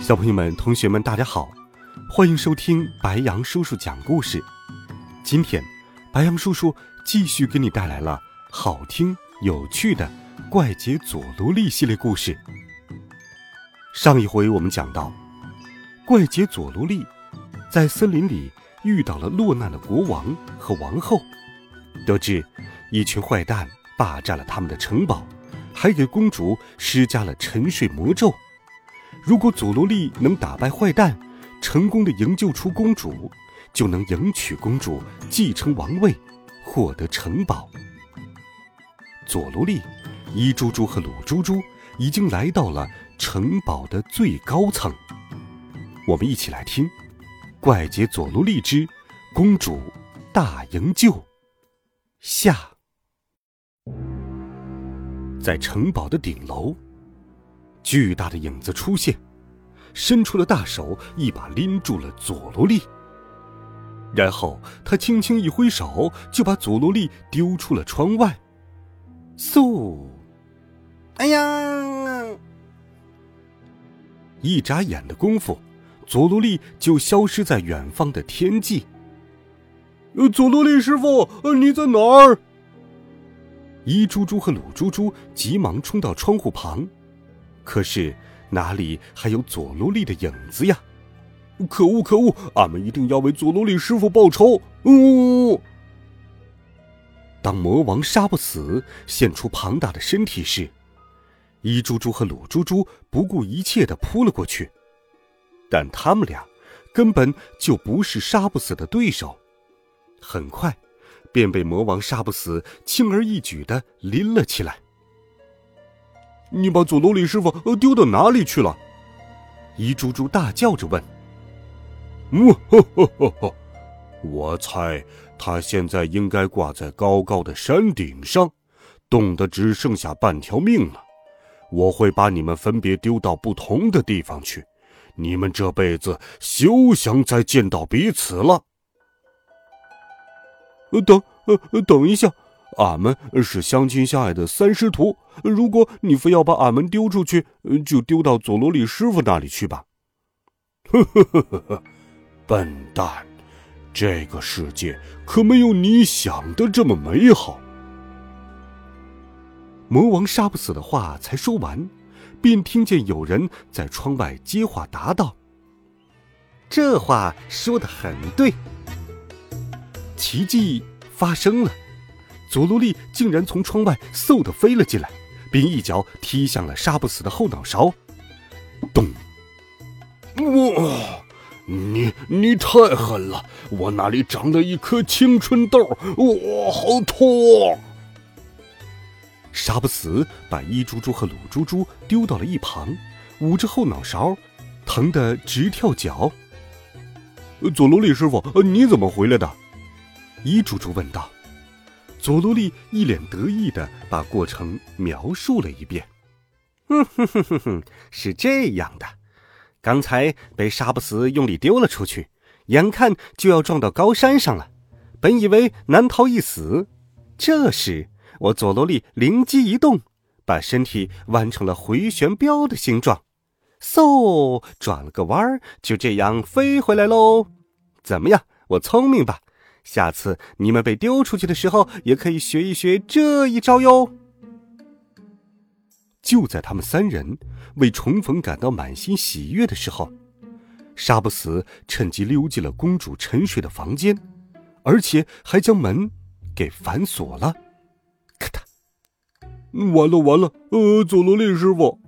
小朋友们、同学们，大家好，欢迎收听白羊叔叔讲故事。今天，白羊叔叔继续给你带来了好听有趣的《怪杰佐罗利》系列故事。上一回我们讲到，怪杰佐罗利在森林里遇到了落难的国王和王后，得知一群坏蛋霸占了他们的城堡，还给公主施加了沉睡魔咒。如果佐罗利能打败坏蛋，成功的营救出公主，就能迎娶公主，继承王位，获得城堡。佐罗利、伊猪猪和鲁猪猪已经来到了城堡的最高层。我们一起来听《怪杰佐罗利之公主大营救》下。在城堡的顶楼。巨大的影子出现，伸出了大手，一把拎住了佐罗利。然后他轻轻一挥手，就把佐罗利丢出了窗外。嗖！哎呀！一眨眼的功夫，佐罗利就消失在远方的天际。呃，佐罗利师傅，呃，你在哪儿？一猪猪和鲁猪猪急忙冲到窗户旁。可是哪里还有佐罗利的影子呀？可恶可恶！俺们一定要为佐罗利师傅报仇！呜！当魔王杀不死现出庞大的身体时，一猪猪和鲁猪猪不顾一切的扑了过去，但他们俩根本就不是杀不死的对手，很快便被魔王杀不死轻而易举的拎了起来。你把佐罗利师傅丢到哪里去了？一猪猪大叫着问。嗯，呵呵呵呵，我猜他现在应该挂在高高的山顶上，冻得只剩下半条命了。我会把你们分别丢到不同的地方去，你们这辈子休想再见到彼此了。等，呃，等一下。俺们是相亲相爱的三师徒，如果你非要把俺们丢出去，就丢到佐罗里师傅那里去吧。呵呵呵呵呵，笨蛋，这个世界可没有你想的这么美好。魔王杀不死的话才说完，便听见有人在窗外接话答道：“这话说的很对。”奇迹发生了。佐罗利竟然从窗外嗖的飞了进来，并一脚踢向了杀不死的后脑勺。咚！哇！你你太狠了！我那里长了一颗青春痘，哇，好痛！杀不死把一猪猪和鲁猪猪丢到了一旁，捂着后脑勺，疼得直跳脚。佐罗利师傅，你怎么回来的？一猪猪问道。佐罗利一脸得意的把过程描述了一遍。哼哼哼哼哼，是这样的，刚才被杀不死用力丢了出去，眼看就要撞到高山上了，本以为难逃一死，这时我佐罗利灵机一动，把身体弯成了回旋镖的形状，嗖，转了个弯儿，就这样飞回来喽。怎么样，我聪明吧？下次你们被丢出去的时候，也可以学一学这一招哟。就在他们三人为重逢感到满心喜悦的时候，杀不死趁机溜进了公主沉睡的房间，而且还将门给反锁了。咔嗒！完了完了！呃，佐罗利师傅，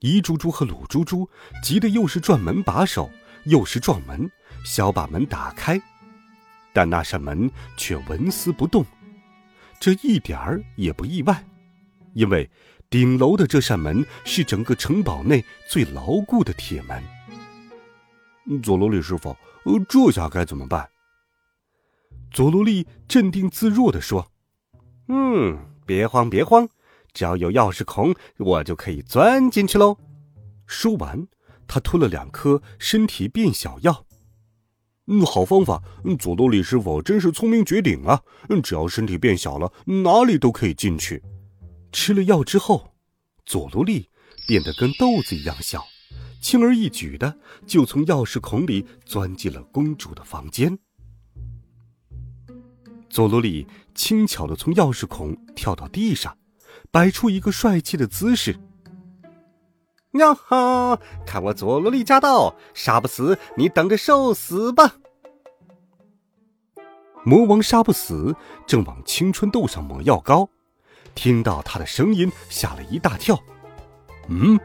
一猪猪和鲁猪猪急得又是转门把手，又是撞门，想把门打开。但那扇门却纹丝不动，这一点儿也不意外，因为顶楼的这扇门是整个城堡内最牢固的铁门，佐罗利师傅，呃，这下该怎么办？佐罗利镇定自若的说：“嗯，别慌，别慌，只要有钥匙孔，我就可以钻进去喽。”说完，他吞了两颗身体变小药。嗯，好方法。佐罗利师傅真是聪明绝顶啊！只要身体变小了，哪里都可以进去。吃了药之后，佐罗利变得跟豆子一样小，轻而易举的就从钥匙孔里钻进了公主的房间。佐罗利轻巧的从钥匙孔跳到地上，摆出一个帅气的姿势。呀哈！看我佐罗利驾到，杀不死你，等着受死吧！魔王杀不死正往青春痘上抹药膏，听到他的声音，吓了一大跳。嗯，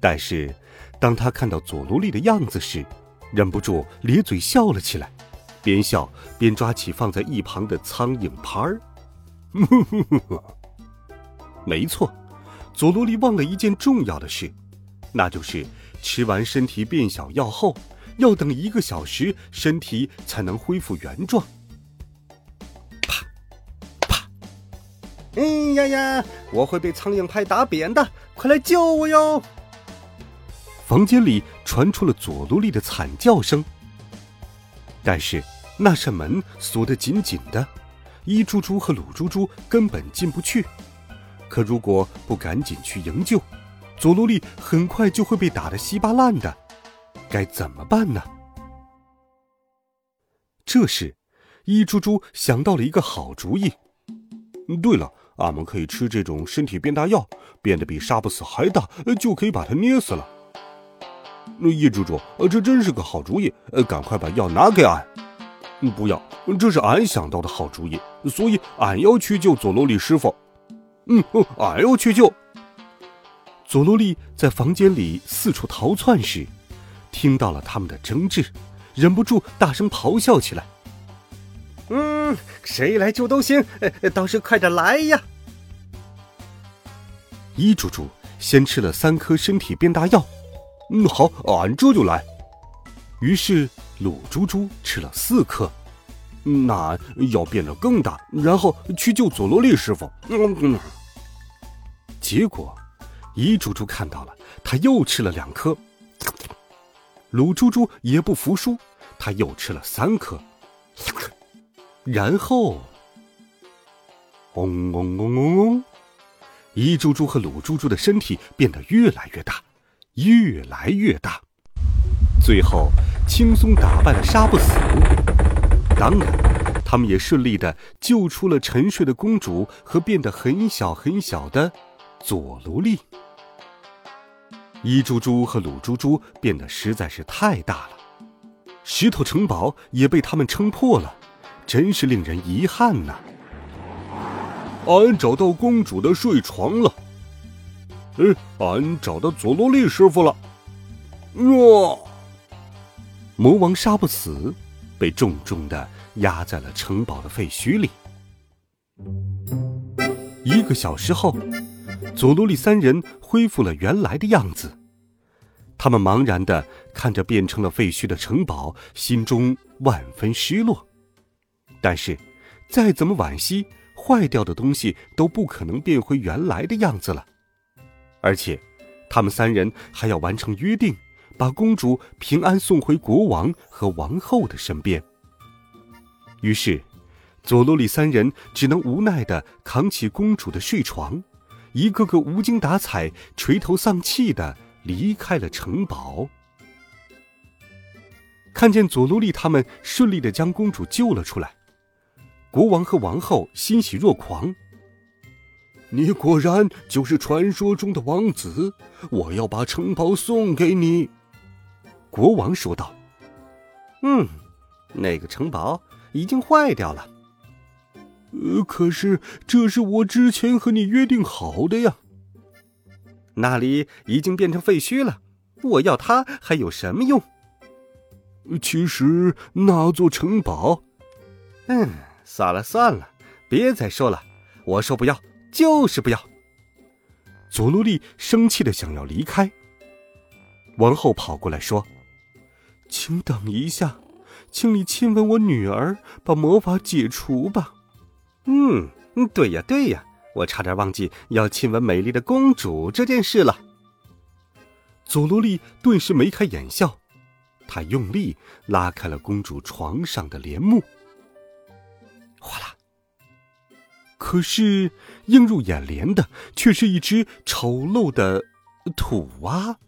但是当他看到佐罗利的样子时，忍不住咧嘴笑了起来。边笑边抓起放在一旁的苍蝇拍儿，没错，佐罗利忘了一件重要的事，那就是吃完身体变小药后，要等一个小时，身体才能恢复原状。啪啪！哎呀呀！我会被苍蝇拍打扁的，快来救我哟！房间里传出了佐罗利的惨叫声，但是。那扇门锁得紧紧的，一猪猪和鲁猪猪根本进不去。可如果不赶紧去营救，佐罗利很快就会被打得稀巴烂的。该怎么办呢？这时，一猪猪想到了一个好主意。对了，俺们可以吃这种身体变大药，变得比杀不死还大，就可以把它捏死了。一猪猪，这真是个好主意，赶快把药拿给俺。不要，这是俺想到的好主意，所以俺要去救佐罗利师傅。嗯，俺要去救。佐罗利在房间里四处逃窜时，听到了他们的争执，忍不住大声咆哮起来：“嗯，谁来救都行，倒是快点来呀！”一猪猪先吃了三颗身体变大药，嗯，好，俺这就来。于是。鲁猪猪吃了四颗，那要变得更大，然后去救佐罗利师傅。嗯嗯，结果，一猪猪看到了，他又吃了两颗。鲁猪猪也不服输，他又吃了三颗。然后，嗡嗡嗡嗡嗡，一猪猪和鲁猪猪的身体变得越来越大，越来越大，最后。轻松打败了杀不死，当然，他们也顺利的救出了沉睡的公主和变得很小很小的佐罗利。一猪猪和鲁猪猪变得实在是太大了，石头城堡也被他们撑破了，真是令人遗憾呐。俺找到公主的睡床了，嗯，俺找到佐罗利师傅了，哇！魔王杀不死，被重重的压在了城堡的废墟里。一个小时后，佐罗利三人恢复了原来的样子。他们茫然的看着变成了废墟的城堡，心中万分失落。但是，再怎么惋惜，坏掉的东西都不可能变回原来的样子了。而且，他们三人还要完成约定。把公主平安送回国王和王后的身边。于是，佐罗利三人只能无奈的扛起公主的睡床，一个个无精打采、垂头丧气的离开了城堡。看见佐罗利他们顺利的将公主救了出来，国王和王后欣喜若狂。你果然就是传说中的王子，我要把城堡送给你。国王说道：“嗯，那个城堡已经坏掉了。呃，可是这是我之前和你约定好的呀。那里已经变成废墟了，我要它还有什么用？其实那座城堡……嗯，算了算了，别再说了。我说不要，就是不要。”佐罗利生气的想要离开，王后跑过来说。请等一下，请你亲吻我女儿，把魔法解除吧。嗯，对呀对呀，我差点忘记要亲吻美丽的公主这件事了。佐罗莉顿时眉开眼笑，她用力拉开了公主床上的帘幕，哗啦！可是映入眼帘的却是一只丑陋的土蛙。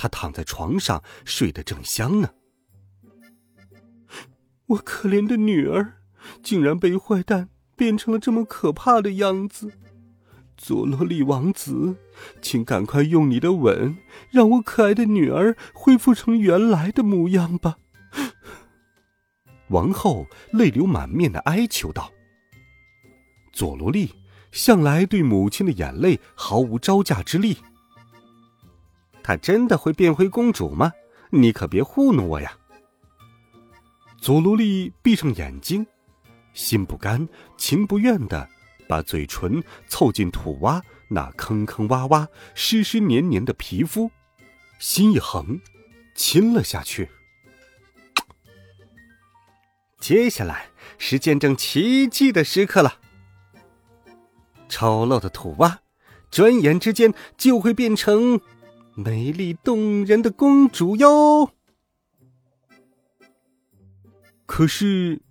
他躺在床上睡得正香呢，我可怜的女儿竟然被坏蛋变成了这么可怕的样子。佐罗利王子，请赶快用你的吻，让我可爱的女儿恢复成原来的模样吧。王后泪流满面的哀求道。佐罗利向来对母亲的眼泪毫无招架之力。她真的会变回公主吗？你可别糊弄我呀！祖鲁利闭上眼睛，心不甘情不愿的。把嘴唇凑近土蛙那坑坑洼洼、湿湿黏黏的皮肤，心一横，亲了下去。接下来是见证奇迹的时刻了。丑陋的土蛙，转眼之间就会变成美丽动人的公主哟。可是，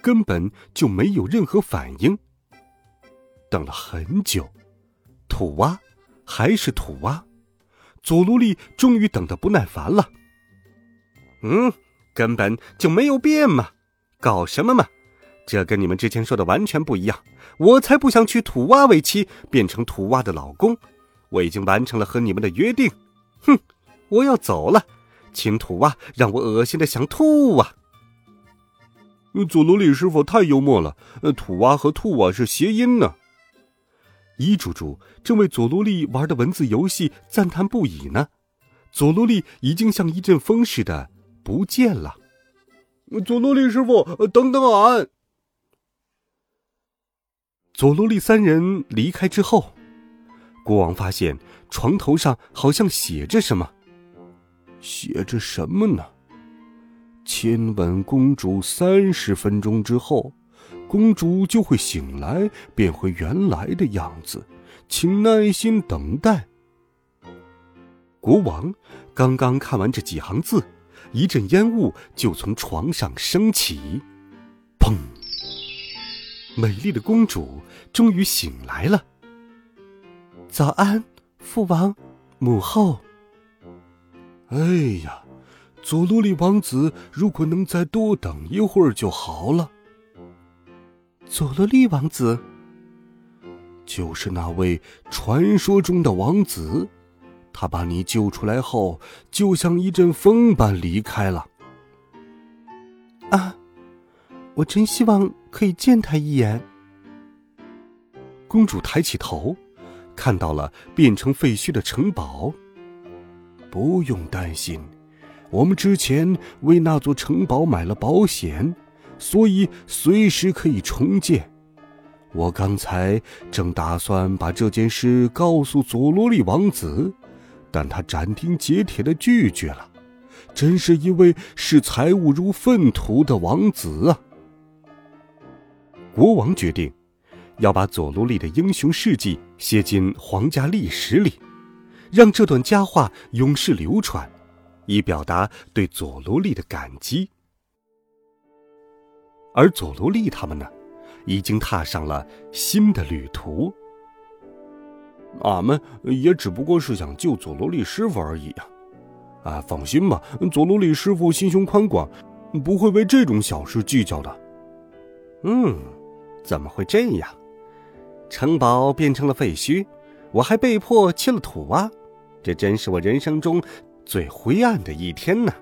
根本就没有任何反应。等了很久，土蛙还是土蛙，佐罗利终于等得不耐烦了。嗯，根本就没有变嘛，搞什么嘛？这跟你们之前说的完全不一样。我才不想娶土蛙为妻，变成土蛙的老公。我已经完成了和你们的约定。哼，我要走了，青土蛙让我恶心的想吐啊！佐罗利师傅太幽默了，土蛙和吐啊是谐音呢。伊猪猪正为佐罗利玩的文字游戏赞叹不已呢，佐罗利已经像一阵风似的不见了。佐罗利师傅，等等俺！佐罗利三人离开之后，国王发现床头上好像写着什么，写着什么呢？亲吻公主三十分钟之后。公主就会醒来，变回原来的样子，请耐心等待。国王刚刚看完这几行字，一阵烟雾就从床上升起，砰！美丽的公主终于醒来了。早安，父王，母后。哎呀，佐罗利王子，如果能再多等一会儿就好了。佐罗利王子，就是那位传说中的王子，他把你救出来后，就像一阵风般离开了。啊，我真希望可以见他一眼。公主抬起头，看到了变成废墟的城堡。不用担心，我们之前为那座城堡买了保险。所以随时可以重建。我刚才正打算把这件事告诉佐罗利王子，但他斩钉截铁的拒绝了。真是一位视财物如粪土的王子啊！国王决定要把佐罗利的英雄事迹写进皇家历史里，让这段佳话永世流传，以表达对佐罗利的感激。而佐罗利他们呢，已经踏上了新的旅途。俺们也只不过是想救佐罗利师傅而已呀！啊，放心吧，佐罗利师傅心胸宽广，不会为这种小事计较的。嗯，怎么会这样？城堡变成了废墟，我还被迫切了土蛙，这真是我人生中最灰暗的一天呢。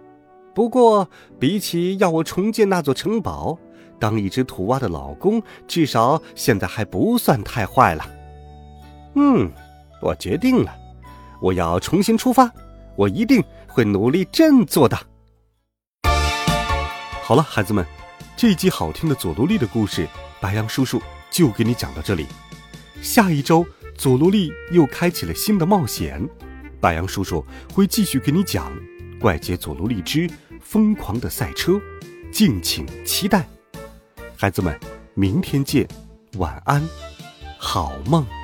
不过，比起要我重建那座城堡，当一只土蛙的老公，至少现在还不算太坏了。嗯，我决定了，我要重新出发，我一定会努力振作的。好了，孩子们，这一集好听的佐罗利的故事，白羊叔叔就给你讲到这里。下一周，佐罗利又开启了新的冒险，白羊叔叔会继续给你讲怪杰佐罗利之疯狂的赛车，敬请期待。孩子们，明天见，晚安，好梦。